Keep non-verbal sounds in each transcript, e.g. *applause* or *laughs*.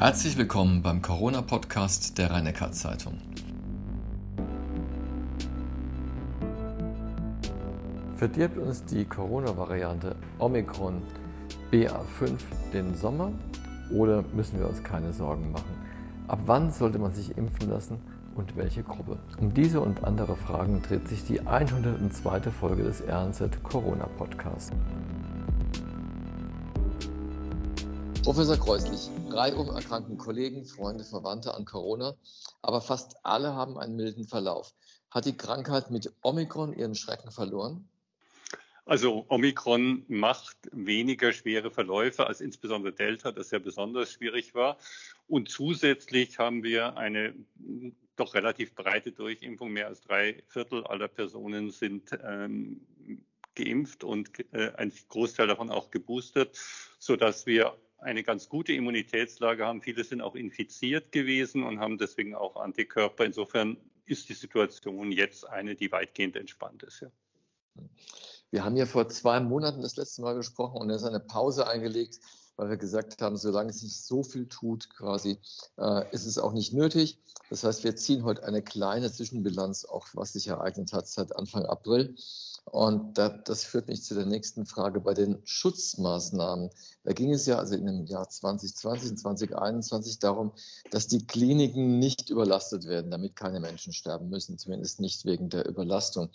Herzlich willkommen beim Corona-Podcast der rhein zeitung Verdirbt uns die Corona-Variante Omikron BA5 den Sommer oder müssen wir uns keine Sorgen machen? Ab wann sollte man sich impfen lassen und welche Gruppe? Um diese und andere Fragen dreht sich die 102. Folge des RNZ Corona Podcasts. Professor Kreuslich, reihum erkranken Kollegen, Freunde, Verwandte an Corona, aber fast alle haben einen milden Verlauf. Hat die Krankheit mit Omikron ihren Schrecken verloren? Also Omikron macht weniger schwere Verläufe als insbesondere Delta, das ja besonders schwierig war. Und zusätzlich haben wir eine doch relativ breite Durchimpfung. Mehr als drei Viertel aller Personen sind ähm, geimpft und äh, ein Großteil davon auch geboostert, sodass wir eine ganz gute Immunitätslage haben. Viele sind auch infiziert gewesen und haben deswegen auch Antikörper. Insofern ist die Situation jetzt eine, die weitgehend entspannt ist. Ja. Wir haben ja vor zwei Monaten das letzte Mal gesprochen und er ist eine Pause eingelegt, weil wir gesagt haben, solange es nicht so viel tut, quasi, äh, ist es auch nicht nötig. Das heißt, wir ziehen heute eine kleine Zwischenbilanz, auch was sich ereignet hat seit Anfang April. Und das führt mich zu der nächsten Frage bei den Schutzmaßnahmen. Da ging es ja also in dem Jahr 2020 und 2021 darum, dass die Kliniken nicht überlastet werden, damit keine Menschen sterben müssen, zumindest nicht wegen der Überlastung.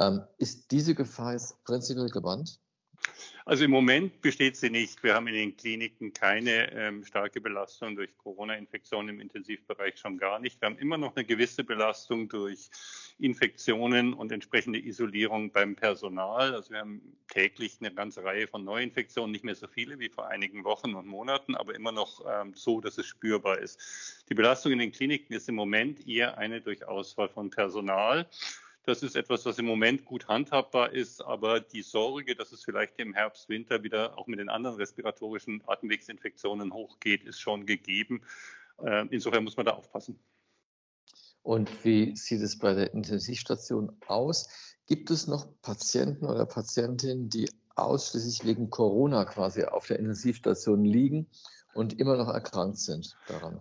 Ähm, ist diese Gefahr jetzt prinzipiell gebannt? Also im Moment besteht sie nicht. Wir haben in den Kliniken keine ähm, starke Belastung durch Corona-Infektionen im Intensivbereich schon gar nicht. Wir haben immer noch eine gewisse Belastung durch Infektionen und entsprechende Isolierung beim Personal. Also wir haben täglich eine ganze Reihe von Neuinfektionen, nicht mehr so viele wie vor einigen Wochen und Monaten, aber immer noch ähm, so, dass es spürbar ist. Die Belastung in den Kliniken ist im Moment eher eine durch Ausfall von Personal. Das ist etwas, was im Moment gut handhabbar ist, aber die Sorge, dass es vielleicht im Herbst, Winter wieder auch mit den anderen respiratorischen Atemwegsinfektionen hochgeht, ist schon gegeben. Äh, insofern muss man da aufpassen. Und wie sieht es bei der Intensivstation aus? Gibt es noch Patienten oder Patientinnen, die ausschließlich wegen Corona quasi auf der Intensivstation liegen und immer noch erkrankt sind daran?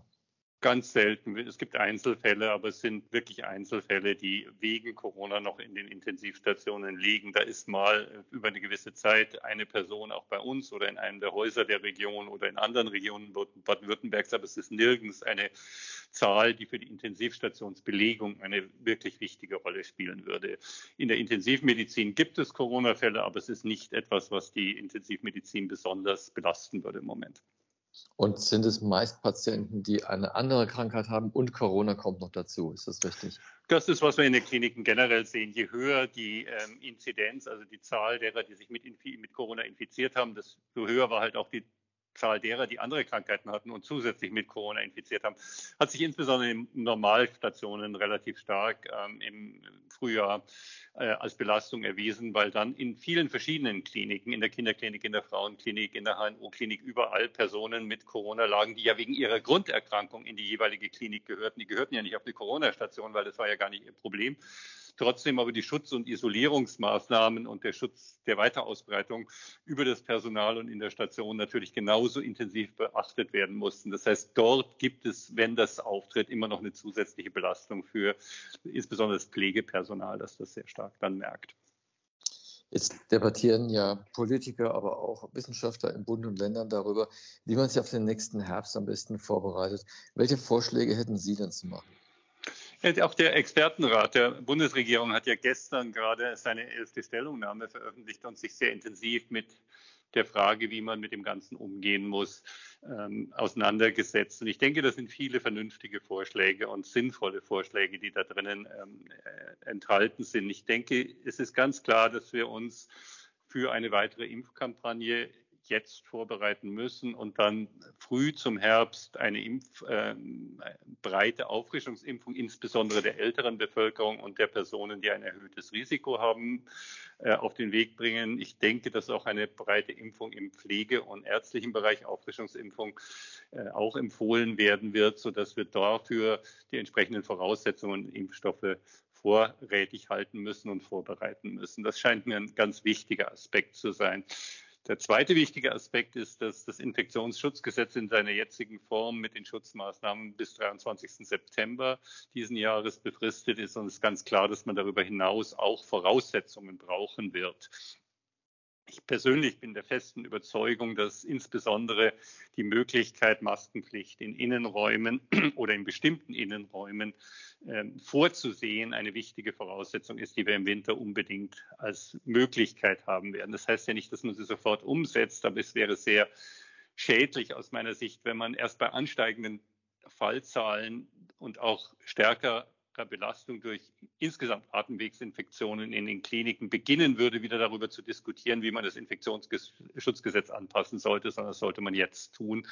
Ganz selten. Es gibt Einzelfälle, aber es sind wirklich Einzelfälle, die wegen Corona noch in den Intensivstationen liegen. Da ist mal über eine gewisse Zeit eine Person auch bei uns oder in einem der Häuser der Region oder in anderen Regionen Baden-Württembergs, aber es ist nirgends eine Zahl, die für die Intensivstationsbelegung eine wirklich wichtige Rolle spielen würde. In der Intensivmedizin gibt es Corona-Fälle, aber es ist nicht etwas, was die Intensivmedizin besonders belasten würde im Moment. Und sind es meist Patienten, die eine andere Krankheit haben und Corona kommt noch dazu? Ist das richtig? Das ist, was wir in den Kliniken generell sehen. Je höher die ähm, Inzidenz, also die Zahl derer, die sich mit, mit Corona infiziert haben, desto höher war halt auch die Zahl derer, die andere Krankheiten hatten und zusätzlich mit Corona infiziert haben, hat sich insbesondere in Normalstationen relativ stark ähm, im Frühjahr äh, als Belastung erwiesen, weil dann in vielen verschiedenen Kliniken, in der Kinderklinik, in der Frauenklinik, in der HNO-Klinik, überall Personen mit Corona lagen, die ja wegen ihrer Grunderkrankung in die jeweilige Klinik gehörten. Die gehörten ja nicht auf die Corona-Station, weil das war ja gar nicht ihr Problem, trotzdem aber die Schutz- und Isolierungsmaßnahmen und der Schutz der Weiterausbreitung über das Personal und in der Station natürlich genauso intensiv beachtet werden mussten. Das heißt, dort gibt es, wenn das auftritt, immer noch eine zusätzliche Belastung für insbesondere das Pflegepersonal, das das sehr stark dann merkt. Jetzt debattieren ja Politiker, aber auch Wissenschaftler in Bund und Ländern darüber, wie man sich auf den nächsten Herbst am besten vorbereitet. Welche Vorschläge hätten Sie denn zu machen? Auch der Expertenrat der Bundesregierung hat ja gestern gerade seine elfte Stellungnahme veröffentlicht und sich sehr intensiv mit der Frage, wie man mit dem Ganzen umgehen muss, ähm, auseinandergesetzt. Und ich denke, das sind viele vernünftige Vorschläge und sinnvolle Vorschläge, die da drinnen ähm, äh, enthalten sind. Ich denke, es ist ganz klar, dass wir uns für eine weitere Impfkampagne jetzt vorbereiten müssen und dann früh zum Herbst eine Impf, äh, breite Auffrischungsimpfung, insbesondere der älteren Bevölkerung und der Personen, die ein erhöhtes Risiko haben, äh, auf den Weg bringen. Ich denke, dass auch eine breite Impfung im Pflege- und ärztlichen Bereich, Auffrischungsimpfung, äh, auch empfohlen werden wird, sodass wir dafür die entsprechenden Voraussetzungen und Impfstoffe vorrätig halten müssen und vorbereiten müssen. Das scheint mir ein ganz wichtiger Aspekt zu sein. Der zweite wichtige Aspekt ist, dass das Infektionsschutzgesetz in seiner jetzigen Form mit den Schutzmaßnahmen bis 23. September diesen Jahres befristet ist. Und es ist ganz klar, dass man darüber hinaus auch Voraussetzungen brauchen wird. Ich persönlich bin der festen Überzeugung, dass insbesondere die Möglichkeit, Maskenpflicht in Innenräumen *clears throat* oder in bestimmten Innenräumen äh, vorzusehen, eine wichtige Voraussetzung ist, die wir im Winter unbedingt als Möglichkeit haben werden. Das heißt ja nicht, dass man sie sofort umsetzt, aber es wäre sehr schädlich aus meiner Sicht, wenn man erst bei ansteigenden Fallzahlen und auch stärker Belastung durch insgesamt Atemwegsinfektionen in den Kliniken beginnen würde, wieder darüber zu diskutieren, wie man das Infektionsschutzgesetz anpassen sollte, sondern das sollte man jetzt tun,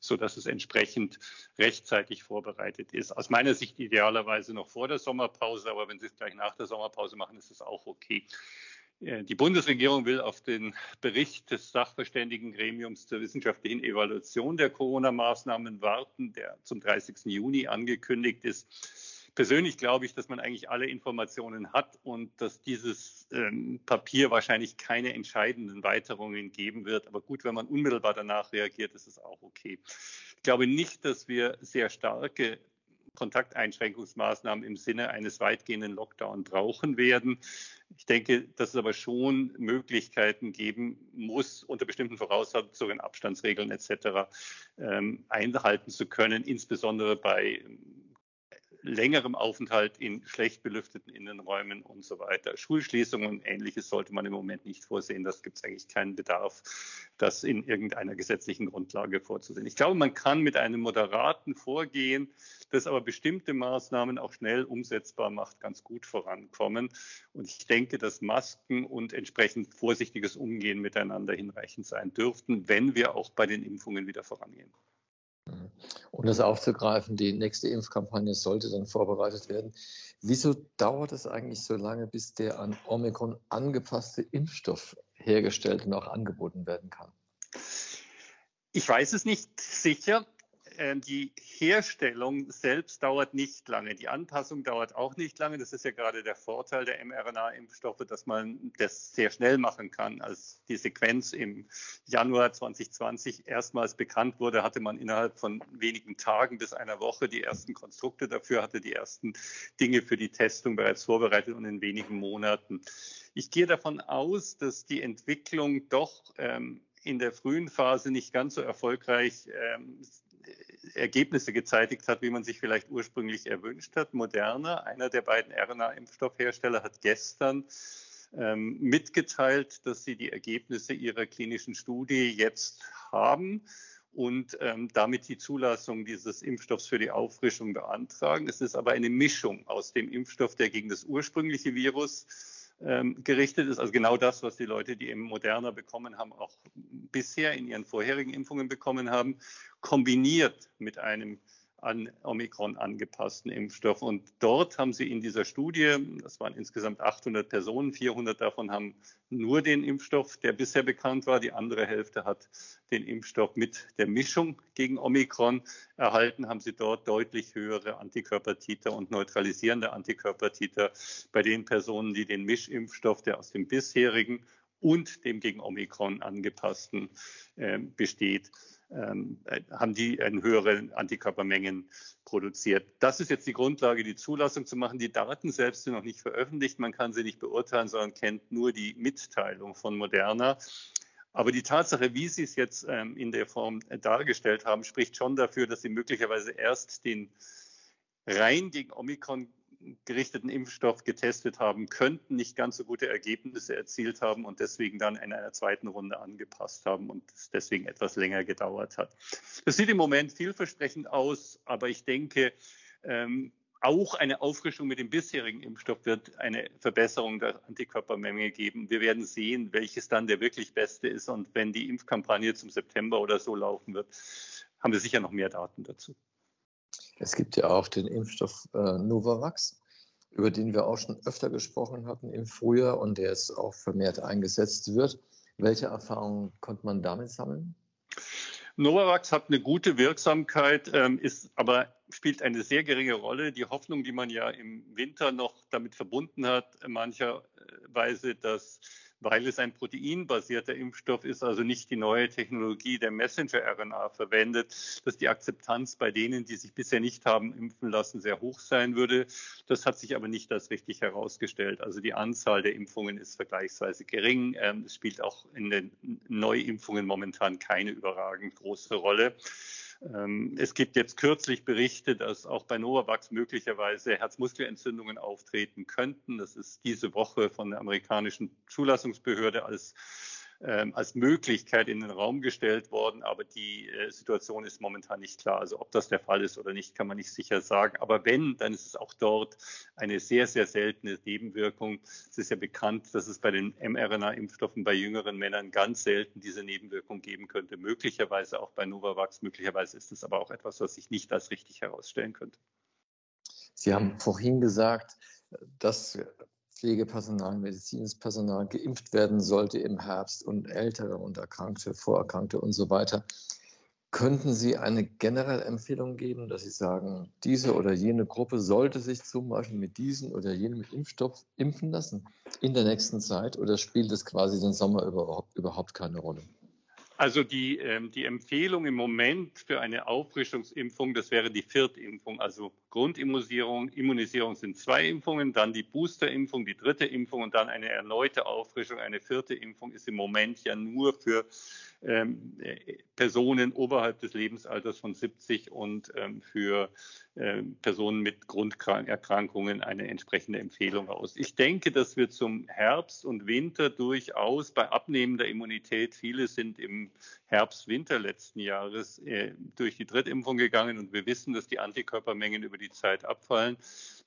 sodass es entsprechend rechtzeitig vorbereitet ist. Aus meiner Sicht idealerweise noch vor der Sommerpause, aber wenn Sie es gleich nach der Sommerpause machen, ist es auch okay. Äh, die Bundesregierung will auf den Bericht des Sachverständigengremiums zur wissenschaftlichen Evaluation der Corona-Maßnahmen warten, der zum 30. Juni angekündigt ist. Persönlich glaube ich, dass man eigentlich alle Informationen hat und dass dieses ähm, Papier wahrscheinlich keine entscheidenden Weiterungen geben wird. Aber gut, wenn man unmittelbar danach reagiert, ist es auch okay. Ich glaube nicht, dass wir sehr starke Kontakteinschränkungsmaßnahmen im Sinne eines weitgehenden Lockdown brauchen werden. Ich denke, dass es aber schon Möglichkeiten geben muss, unter bestimmten Voraussetzungen, Abstandsregeln etc. Ähm, einhalten zu können, insbesondere bei längerem Aufenthalt in schlecht belüfteten Innenräumen und so weiter. Schulschließungen und ähnliches sollte man im Moment nicht vorsehen. Das gibt es eigentlich keinen Bedarf, das in irgendeiner gesetzlichen Grundlage vorzusehen. Ich glaube, man kann mit einem moderaten Vorgehen, das aber bestimmte Maßnahmen auch schnell umsetzbar macht, ganz gut vorankommen. Und ich denke, dass Masken und entsprechend vorsichtiges Umgehen miteinander hinreichend sein dürften, wenn wir auch bei den Impfungen wieder vorangehen. Um das aufzugreifen, die nächste Impfkampagne sollte dann vorbereitet werden. Wieso dauert es eigentlich so lange, bis der an Omikron angepasste Impfstoff hergestellt und auch angeboten werden kann? Ich weiß es nicht sicher. Ähm, die Herstellung selbst dauert nicht lange. Die Anpassung dauert auch nicht lange. Das ist ja gerade der Vorteil der mRNA-Impfstoffe, dass man das sehr schnell machen kann. Als die Sequenz im Januar 2020 erstmals bekannt wurde, hatte man innerhalb von wenigen Tagen bis einer Woche die ersten Konstrukte dafür, hatte die ersten Dinge für die Testung bereits vorbereitet und in wenigen Monaten. Ich gehe davon aus, dass die Entwicklung doch ähm, in der frühen Phase nicht ganz so erfolgreich ähm, Ergebnisse gezeitigt hat, wie man sich vielleicht ursprünglich erwünscht hat. Moderna, einer der beiden RNA-Impfstoffhersteller, hat gestern ähm, mitgeteilt, dass sie die Ergebnisse ihrer klinischen Studie jetzt haben und ähm, damit die Zulassung dieses Impfstoffs für die Auffrischung beantragen. Es ist aber eine Mischung aus dem Impfstoff, der gegen das ursprüngliche Virus ähm, gerichtet ist. Also genau das, was die Leute, die eben Moderna bekommen haben, auch bisher in ihren vorherigen Impfungen bekommen haben, kombiniert mit einem an Omikron angepassten Impfstoff. Und dort haben sie in dieser Studie, das waren insgesamt 800 Personen, 400 davon haben nur den Impfstoff, der bisher bekannt war. Die andere Hälfte hat den Impfstoff mit der Mischung gegen Omikron erhalten, haben sie dort deutlich höhere Antikörpertiter und neutralisierende Antikörpertiter bei den Personen, die den Mischimpfstoff, der aus dem bisherigen und dem gegen Omikron angepassten äh, besteht, haben die eine höhere Antikörpermengen produziert. Das ist jetzt die Grundlage, die Zulassung zu machen. Die Daten selbst sind noch nicht veröffentlicht. Man kann sie nicht beurteilen, sondern kennt nur die Mitteilung von Moderna. Aber die Tatsache, wie Sie es jetzt ähm, in der Form äh, dargestellt haben, spricht schon dafür, dass Sie möglicherweise erst den rein gegen Omikron gerichteten Impfstoff getestet haben, könnten nicht ganz so gute Ergebnisse erzielt haben und deswegen dann in einer zweiten Runde angepasst haben und es deswegen etwas länger gedauert hat. Das sieht im Moment vielversprechend aus, aber ich denke, ähm, auch eine Auffrischung mit dem bisherigen Impfstoff wird eine Verbesserung der Antikörpermenge geben. Wir werden sehen, welches dann der wirklich beste ist. Und wenn die Impfkampagne zum September oder so laufen wird, haben wir sicher noch mehr Daten dazu. Es gibt ja auch den Impfstoff äh, Novavax, über den wir auch schon öfter gesprochen hatten im Frühjahr und der jetzt auch vermehrt eingesetzt wird. Welche Erfahrungen konnte man damit sammeln? Novavax hat eine gute Wirksamkeit, ähm, ist aber spielt eine sehr geringe Rolle. Die Hoffnung, die man ja im Winter noch damit verbunden hat, mancherweise, dass weil es ein proteinbasierter Impfstoff ist, also nicht die neue Technologie der Messenger-RNA verwendet, dass die Akzeptanz bei denen, die sich bisher nicht haben impfen lassen, sehr hoch sein würde. Das hat sich aber nicht als richtig herausgestellt. Also die Anzahl der Impfungen ist vergleichsweise gering. Ähm, es spielt auch in den Neuimpfungen momentan keine überragend große Rolle. Ähm, es gibt jetzt kürzlich Berichte, dass auch bei Novavax möglicherweise Herzmuskelentzündungen auftreten könnten. Das ist diese Woche von der amerikanischen Zulassungsbehörde als als Möglichkeit in den Raum gestellt worden, aber die äh, Situation ist momentan nicht klar. Also ob das der Fall ist oder nicht, kann man nicht sicher sagen. Aber wenn, dann ist es auch dort eine sehr, sehr seltene Nebenwirkung. Es ist ja bekannt, dass es bei den mRNA-Impfstoffen bei jüngeren Männern ganz selten diese Nebenwirkung geben könnte. Möglicherweise auch bei Novavax. Möglicherweise ist es aber auch etwas, was sich nicht als richtig herausstellen könnte. Sie haben vorhin gesagt, dass Pflegepersonal, medizinisches Personal geimpft werden sollte im Herbst und Ältere und Erkrankte, Vorerkrankte und so weiter. Könnten Sie eine generelle Empfehlung geben, dass Sie sagen, diese oder jene Gruppe sollte sich zum Beispiel mit diesem oder jenem Impfstoff impfen lassen in der nächsten Zeit oder spielt es quasi den Sommer überhaupt, überhaupt keine Rolle? Also die, ähm, die Empfehlung im Moment für eine Auffrischungsimpfung, das wäre die Viertimpfung, also Grundimmunisierung. Immunisierung sind zwei Impfungen, dann die Boosterimpfung, die dritte Impfung und dann eine erneute Auffrischung. Eine vierte Impfung ist im Moment ja nur für ähm, Personen oberhalb des Lebensalters von 70 und ähm, für Personen mit Grunderkrankungen eine entsprechende Empfehlung aus. Ich denke, dass wir zum Herbst und Winter durchaus bei abnehmender Immunität, viele sind im Herbst, Winter letzten Jahres äh, durch die Drittimpfung gegangen und wir wissen, dass die Antikörpermengen über die Zeit abfallen,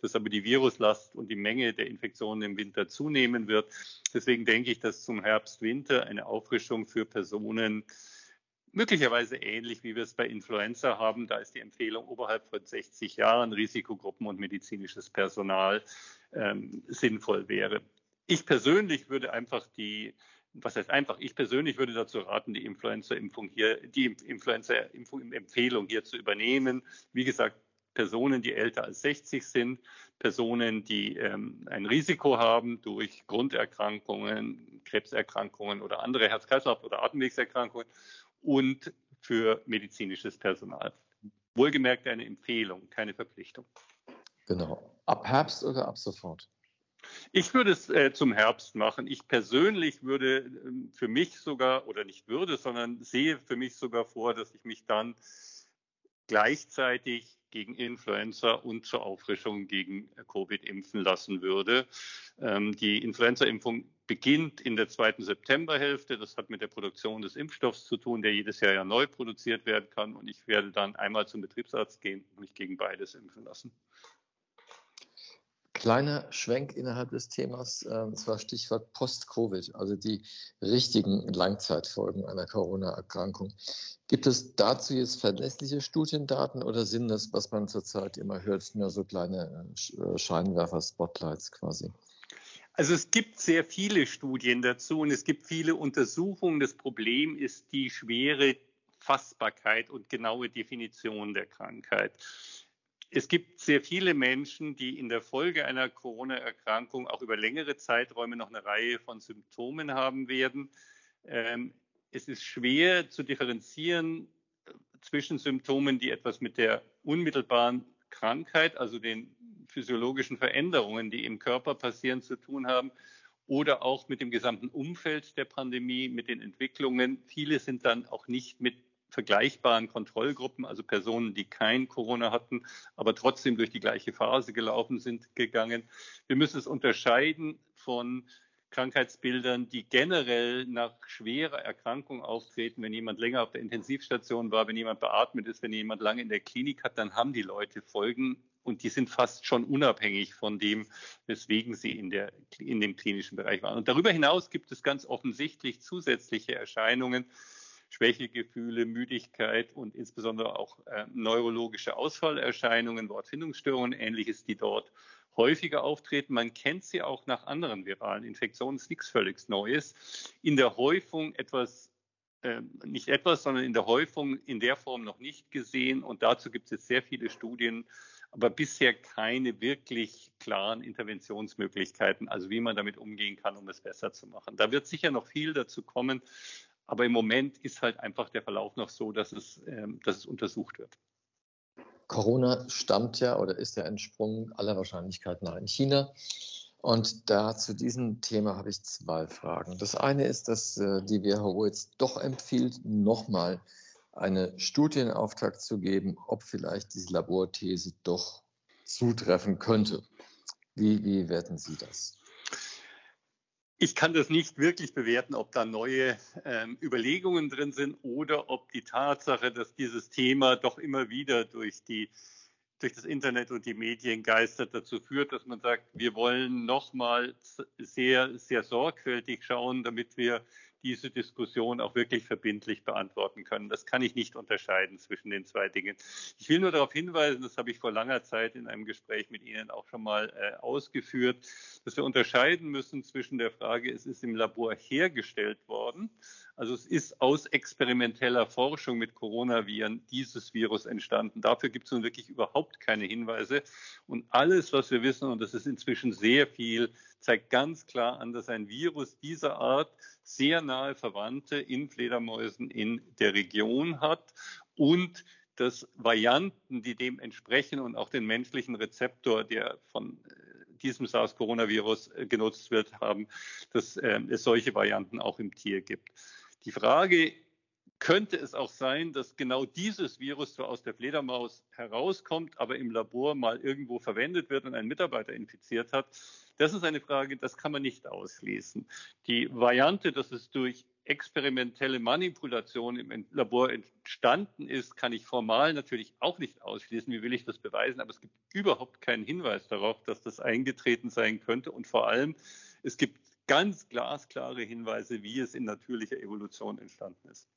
dass aber die Viruslast und die Menge der Infektionen im Winter zunehmen wird. Deswegen denke ich, dass zum Herbst, Winter eine Auffrischung für Personen möglicherweise ähnlich wie wir es bei Influenza haben. Da ist die Empfehlung oberhalb von 60 Jahren Risikogruppen und medizinisches Personal ähm, sinnvoll wäre. Ich persönlich würde einfach die was heißt einfach, ich persönlich würde dazu raten, die Influenza-Impfung hier, die Influenza-Impfung-Empfehlung hier zu übernehmen. Wie gesagt, Personen, die älter als 60 sind, Personen, die ähm, ein Risiko haben durch Grunderkrankungen, Krebserkrankungen oder andere Herz-Kreislauf- oder Atemwegserkrankungen und für medizinisches Personal. Wohlgemerkt eine Empfehlung, keine Verpflichtung. Genau. Ab Herbst oder ab sofort? Ich würde es äh, zum Herbst machen. Ich persönlich würde äh, für mich sogar, oder nicht würde, sondern sehe für mich sogar vor, dass ich mich dann gleichzeitig gegen Influenza und zur Auffrischung gegen Covid impfen lassen würde. Ähm, die Influenza-Impfung beginnt in der zweiten Septemberhälfte. Das hat mit der Produktion des Impfstoffs zu tun, der jedes Jahr ja neu produziert werden kann. Und ich werde dann einmal zum Betriebsarzt gehen und mich gegen beides impfen lassen. Kleiner Schwenk innerhalb des Themas, und zwar Stichwort Post-Covid, also die richtigen Langzeitfolgen einer Corona-Erkrankung. Gibt es dazu jetzt verlässliche Studiendaten oder sind das, was man zurzeit immer hört, nur so kleine äh, Scheinwerfer, Spotlights quasi? Also es gibt sehr viele Studien dazu und es gibt viele Untersuchungen. Das Problem ist die schwere Fassbarkeit und genaue Definition der Krankheit. Es gibt sehr viele Menschen, die in der Folge einer Corona-Erkrankung auch über längere Zeiträume noch eine Reihe von Symptomen haben werden. Ähm, es ist schwer zu differenzieren äh, zwischen Symptomen, die etwas mit der unmittelbaren Krankheit, also den physiologischen Veränderungen, die im Körper passieren, zu tun haben oder auch mit dem gesamten Umfeld der Pandemie, mit den Entwicklungen. Viele sind dann auch nicht mit vergleichbaren Kontrollgruppen, also Personen, die kein Corona hatten, aber trotzdem durch die gleiche Phase gelaufen sind, gegangen. Wir müssen es unterscheiden von Krankheitsbildern, die generell nach schwerer Erkrankung auftreten. Wenn jemand länger auf der Intensivstation war, wenn jemand beatmet ist, wenn jemand lange in der Klinik hat, dann haben die Leute Folgen und die sind fast schon unabhängig von dem, weswegen sie in, der, in dem klinischen Bereich waren. Und darüber hinaus gibt es ganz offensichtlich zusätzliche Erscheinungen, Schwächegefühle, Müdigkeit und insbesondere auch äh, neurologische Ausfallerscheinungen, Wortfindungsstörungen, ähnliches, die dort häufiger auftreten. Man kennt sie auch nach anderen viralen Infektionen, ist nichts völlig Neues. In der Häufung etwas, äh, nicht etwas, sondern in der Häufung in der Form noch nicht gesehen. Und dazu gibt es jetzt sehr viele Studien aber bisher keine wirklich klaren Interventionsmöglichkeiten, also wie man damit umgehen kann, um es besser zu machen. Da wird sicher noch viel dazu kommen, aber im Moment ist halt einfach der Verlauf noch so, dass es, ähm, dass es untersucht wird. Corona stammt ja oder ist ja entsprungen aller Wahrscheinlichkeit nach in China. Und da zu diesem Thema habe ich zwei Fragen. Das eine ist, dass äh, die WHO jetzt doch empfiehlt, nochmal eine Studienauftrag zu geben, ob vielleicht diese Laborthese doch zutreffen könnte. Wie, wie werten Sie das? Ich kann das nicht wirklich bewerten, ob da neue ähm, Überlegungen drin sind oder ob die Tatsache, dass dieses Thema doch immer wieder durch die durch das Internet und die Medien geistert, dazu führt, dass man sagt, wir wollen nochmal sehr, sehr sorgfältig schauen, damit wir diese Diskussion auch wirklich verbindlich beantworten können. Das kann ich nicht unterscheiden zwischen den zwei Dingen. Ich will nur darauf hinweisen, das habe ich vor langer Zeit in einem Gespräch mit Ihnen auch schon mal äh, ausgeführt, dass wir unterscheiden müssen zwischen der Frage, es ist im Labor hergestellt worden, also es ist aus experimenteller Forschung mit Coronaviren dieses Virus entstanden. Dafür gibt es nun wirklich überhaupt keine Hinweise. Und alles, was wir wissen, und das ist inzwischen sehr viel, zeigt ganz klar an, dass ein Virus dieser Art sehr nahe Verwandte in Fledermäusen in der Region hat und dass Varianten, die dem entsprechen und auch den menschlichen Rezeptor, der von äh, diesem SARS-Coronavirus äh, genutzt wird, haben, dass äh, es solche Varianten auch im Tier gibt. Die Frage, könnte es auch sein, dass genau dieses Virus zwar aus der Fledermaus herauskommt, aber im Labor mal irgendwo verwendet wird und ein Mitarbeiter infiziert hat? Das ist eine Frage, das kann man nicht ausschließen. Die Variante, dass es durch experimentelle Manipulation im Labor entstanden ist, kann ich formal natürlich auch nicht ausschließen. Wie will ich das beweisen? Aber es gibt überhaupt keinen Hinweis darauf, dass das eingetreten sein könnte. Und vor allem, es gibt ganz glasklare Hinweise, wie es in natürlicher Evolution entstanden ist.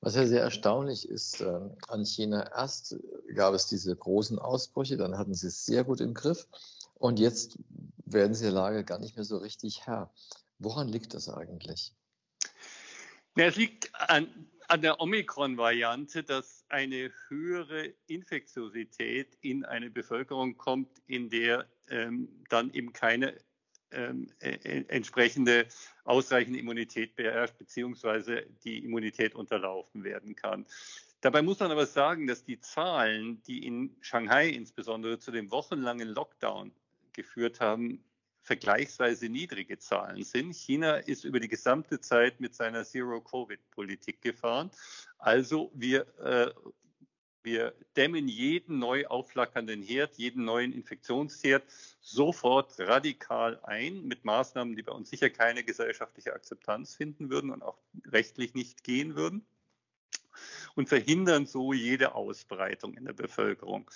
Was ja sehr erstaunlich ist, äh, an China erst gab es diese großen Ausbrüche, dann hatten sie es sehr gut im Griff und jetzt werden sie der Lage gar nicht mehr so richtig Herr. Woran liegt das eigentlich? Ja, es liegt an, an der Omikron-Variante, dass eine höhere Infektiosität in eine Bevölkerung kommt, in der ähm, dann eben keine entsprechende ausreichende Immunität beherrscht, beziehungsweise die Immunität unterlaufen werden kann. Dabei muss man aber sagen, dass die Zahlen, die in Shanghai insbesondere zu dem wochenlangen Lockdown geführt haben, vergleichsweise niedrige Zahlen sind. China ist über die gesamte Zeit mit seiner Zero-Covid-Politik gefahren. Also wir äh, wir dämmen jeden neu aufflackernden Herd, jeden neuen Infektionsherd sofort radikal ein mit Maßnahmen, die bei uns sicher keine gesellschaftliche Akzeptanz finden würden und auch rechtlich nicht gehen würden und verhindern so jede Ausbreitung in der Bevölkerung.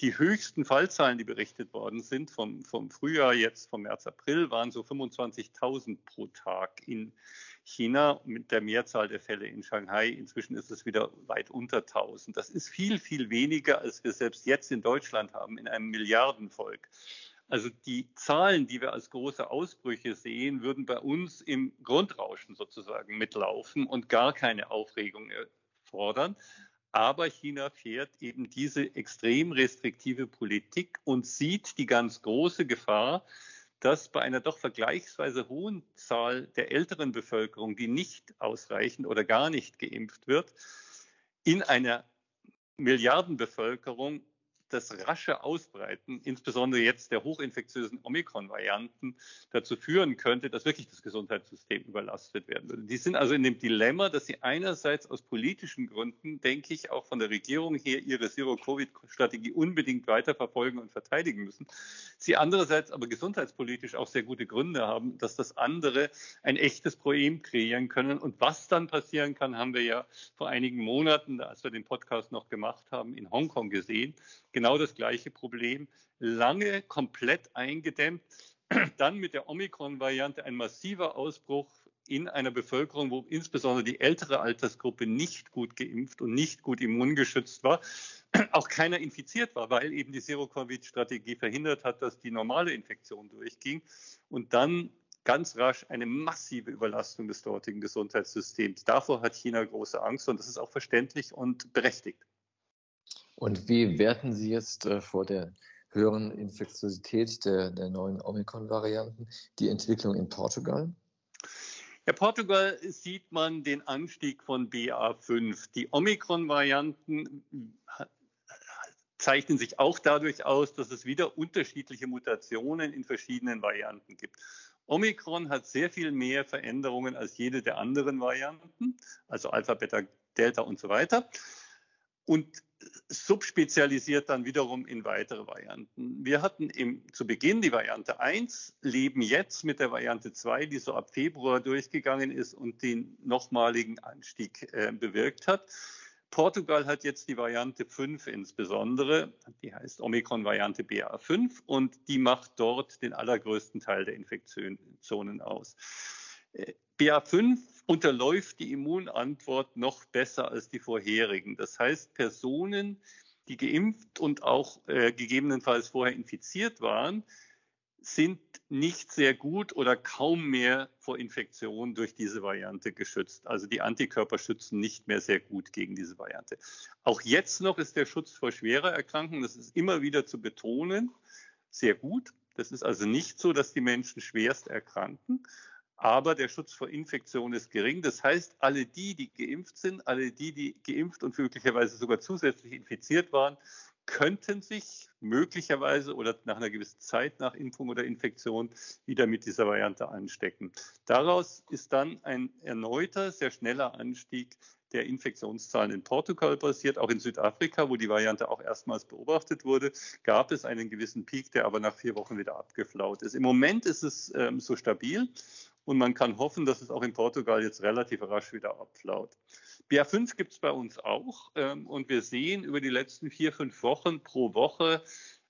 Die höchsten Fallzahlen, die berichtet worden sind vom, vom Frühjahr, jetzt vom März, April, waren so 25.000 pro Tag in China mit der Mehrzahl der Fälle in Shanghai. Inzwischen ist es wieder weit unter 1000. Das ist viel, viel weniger, als wir selbst jetzt in Deutschland haben, in einem Milliardenvolk. Also die Zahlen, die wir als große Ausbrüche sehen, würden bei uns im Grundrauschen sozusagen mitlaufen und gar keine Aufregung fordern. Aber China fährt eben diese extrem restriktive Politik und sieht die ganz große Gefahr, dass bei einer doch vergleichsweise hohen Zahl der älteren Bevölkerung, die nicht ausreichend oder gar nicht geimpft wird, in einer Milliardenbevölkerung das rasche Ausbreiten, insbesondere jetzt der hochinfektiösen Omikron-Varianten, dazu führen könnte, dass wirklich das Gesundheitssystem überlastet werden würde. Die sind also in dem Dilemma, dass sie einerseits aus politischen Gründen, denke ich, auch von der Regierung her ihre Zero-Covid-Strategie unbedingt weiterverfolgen und verteidigen müssen. Sie andererseits aber gesundheitspolitisch auch sehr gute Gründe haben, dass das andere ein echtes Problem kreieren können. Und was dann passieren kann, haben wir ja vor einigen Monaten, als wir den Podcast noch gemacht haben, in Hongkong gesehen genau das gleiche Problem. Lange komplett eingedämmt, *clears throat* dann mit der Omikron-Variante ein massiver Ausbruch in einer Bevölkerung, wo insbesondere die ältere Altersgruppe nicht gut geimpft und nicht gut immungeschützt war, *clears throat* auch keiner infiziert war, weil eben die Zero-Covid-Strategie verhindert hat, dass die normale Infektion durchging und dann ganz rasch eine massive Überlastung des dortigen Gesundheitssystems. Davor hat China große Angst und das ist auch verständlich und berechtigt. Und wie werten Sie jetzt äh, vor der höheren Infektiosität der, der neuen Omikron-Varianten die Entwicklung in Portugal? In Portugal sieht man den Anstieg von BA5. Die Omikron-Varianten zeichnen sich auch dadurch aus, dass es wieder unterschiedliche Mutationen in verschiedenen Varianten gibt. Omikron hat sehr viel mehr Veränderungen als jede der anderen Varianten, also Alpha, Beta, Delta und so weiter. Und subspezialisiert dann wiederum in weitere Varianten. Wir hatten im, zu Beginn die Variante 1, leben jetzt mit der Variante 2, die so ab Februar durchgegangen ist und den nochmaligen Anstieg äh, bewirkt hat. Portugal hat jetzt die Variante 5 insbesondere, die heißt Omikron-Variante BA5 und die macht dort den allergrößten Teil der Infektionszonen aus. Äh, BA5 unterläuft die Immunantwort noch besser als die vorherigen. Das heißt, Personen, die geimpft und auch äh, gegebenenfalls vorher infiziert waren, sind nicht sehr gut oder kaum mehr vor Infektion durch diese Variante geschützt. Also die Antikörper schützen nicht mehr sehr gut gegen diese Variante. Auch jetzt noch ist der Schutz vor schwerer Erkrankung, das ist immer wieder zu betonen, sehr gut. Das ist also nicht so, dass die Menschen schwerst erkranken, aber der Schutz vor Infektion ist gering. Das heißt, alle die, die geimpft sind, alle die, die geimpft und möglicherweise sogar zusätzlich infiziert waren, könnten sich möglicherweise oder nach einer gewissen Zeit nach Impfung oder Infektion wieder mit dieser Variante anstecken. Daraus ist dann ein erneuter, sehr schneller Anstieg der Infektionszahlen in Portugal passiert. Auch in Südafrika, wo die Variante auch erstmals beobachtet wurde, gab es einen gewissen Peak, der aber nach vier Wochen wieder abgeflaut ist. Im Moment ist es ähm, so stabil und man kann hoffen, dass es auch in Portugal jetzt relativ rasch wieder abflaut. BA5 gibt es bei uns auch ähm, und wir sehen über die letzten vier, fünf Wochen pro Woche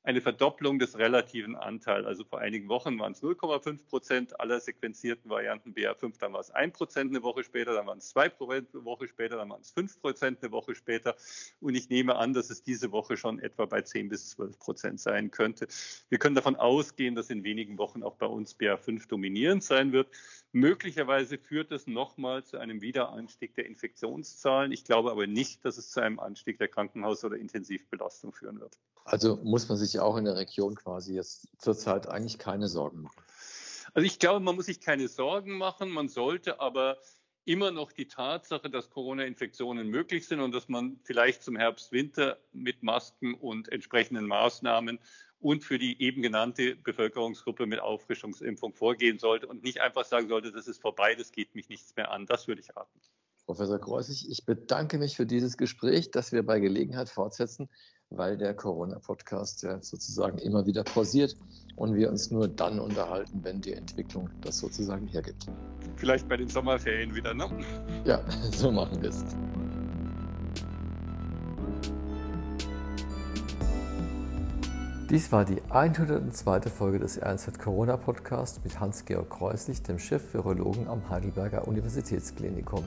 eine Verdopplung des relativen Anteils. Also vor einigen Wochen waren es 0,5 Prozent aller sequenzierten Varianten BA5, dann war es 1 Prozent eine Woche später, dann waren es 2 Prozent eine Woche später, dann waren es 5 Prozent eine Woche später. Und ich nehme an, dass es diese Woche schon etwa bei 10 bis 12 Prozent sein könnte. Wir können davon ausgehen, dass in wenigen Wochen auch bei uns BA5 dominierend sein wird. Möglicherweise führt es nochmal zu einem Wiederanstieg der Infektionszahlen. Ich glaube aber nicht, dass es zu einem Anstieg der Krankenhaus- oder Intensivbelastung führen wird. Also muss man sich auch in der Region quasi jetzt zurzeit eigentlich keine Sorgen machen. Also ich glaube, man muss sich keine Sorgen machen. Man sollte aber immer noch die Tatsache, dass Corona-Infektionen möglich sind und dass man vielleicht zum Herbst, Winter mit Masken und entsprechenden Maßnahmen und für die eben genannte Bevölkerungsgruppe mit Auffrischungsimpfung vorgehen sollte und nicht einfach sagen sollte, das ist vorbei, das geht mich nichts mehr an. Das würde ich raten. Professor Kreuzig, ich bedanke mich für dieses Gespräch, das wir bei Gelegenheit fortsetzen weil der Corona-Podcast ja sozusagen immer wieder pausiert und wir uns nur dann unterhalten, wenn die Entwicklung das sozusagen hergibt. Vielleicht bei den Sommerferien wieder, ne? Ja, *laughs* so machen wir es. Dies war die 102. Folge des RNZ Corona Podcast mit Hans-Georg Kreuslich, dem Chef Virologen am Heidelberger Universitätsklinikum.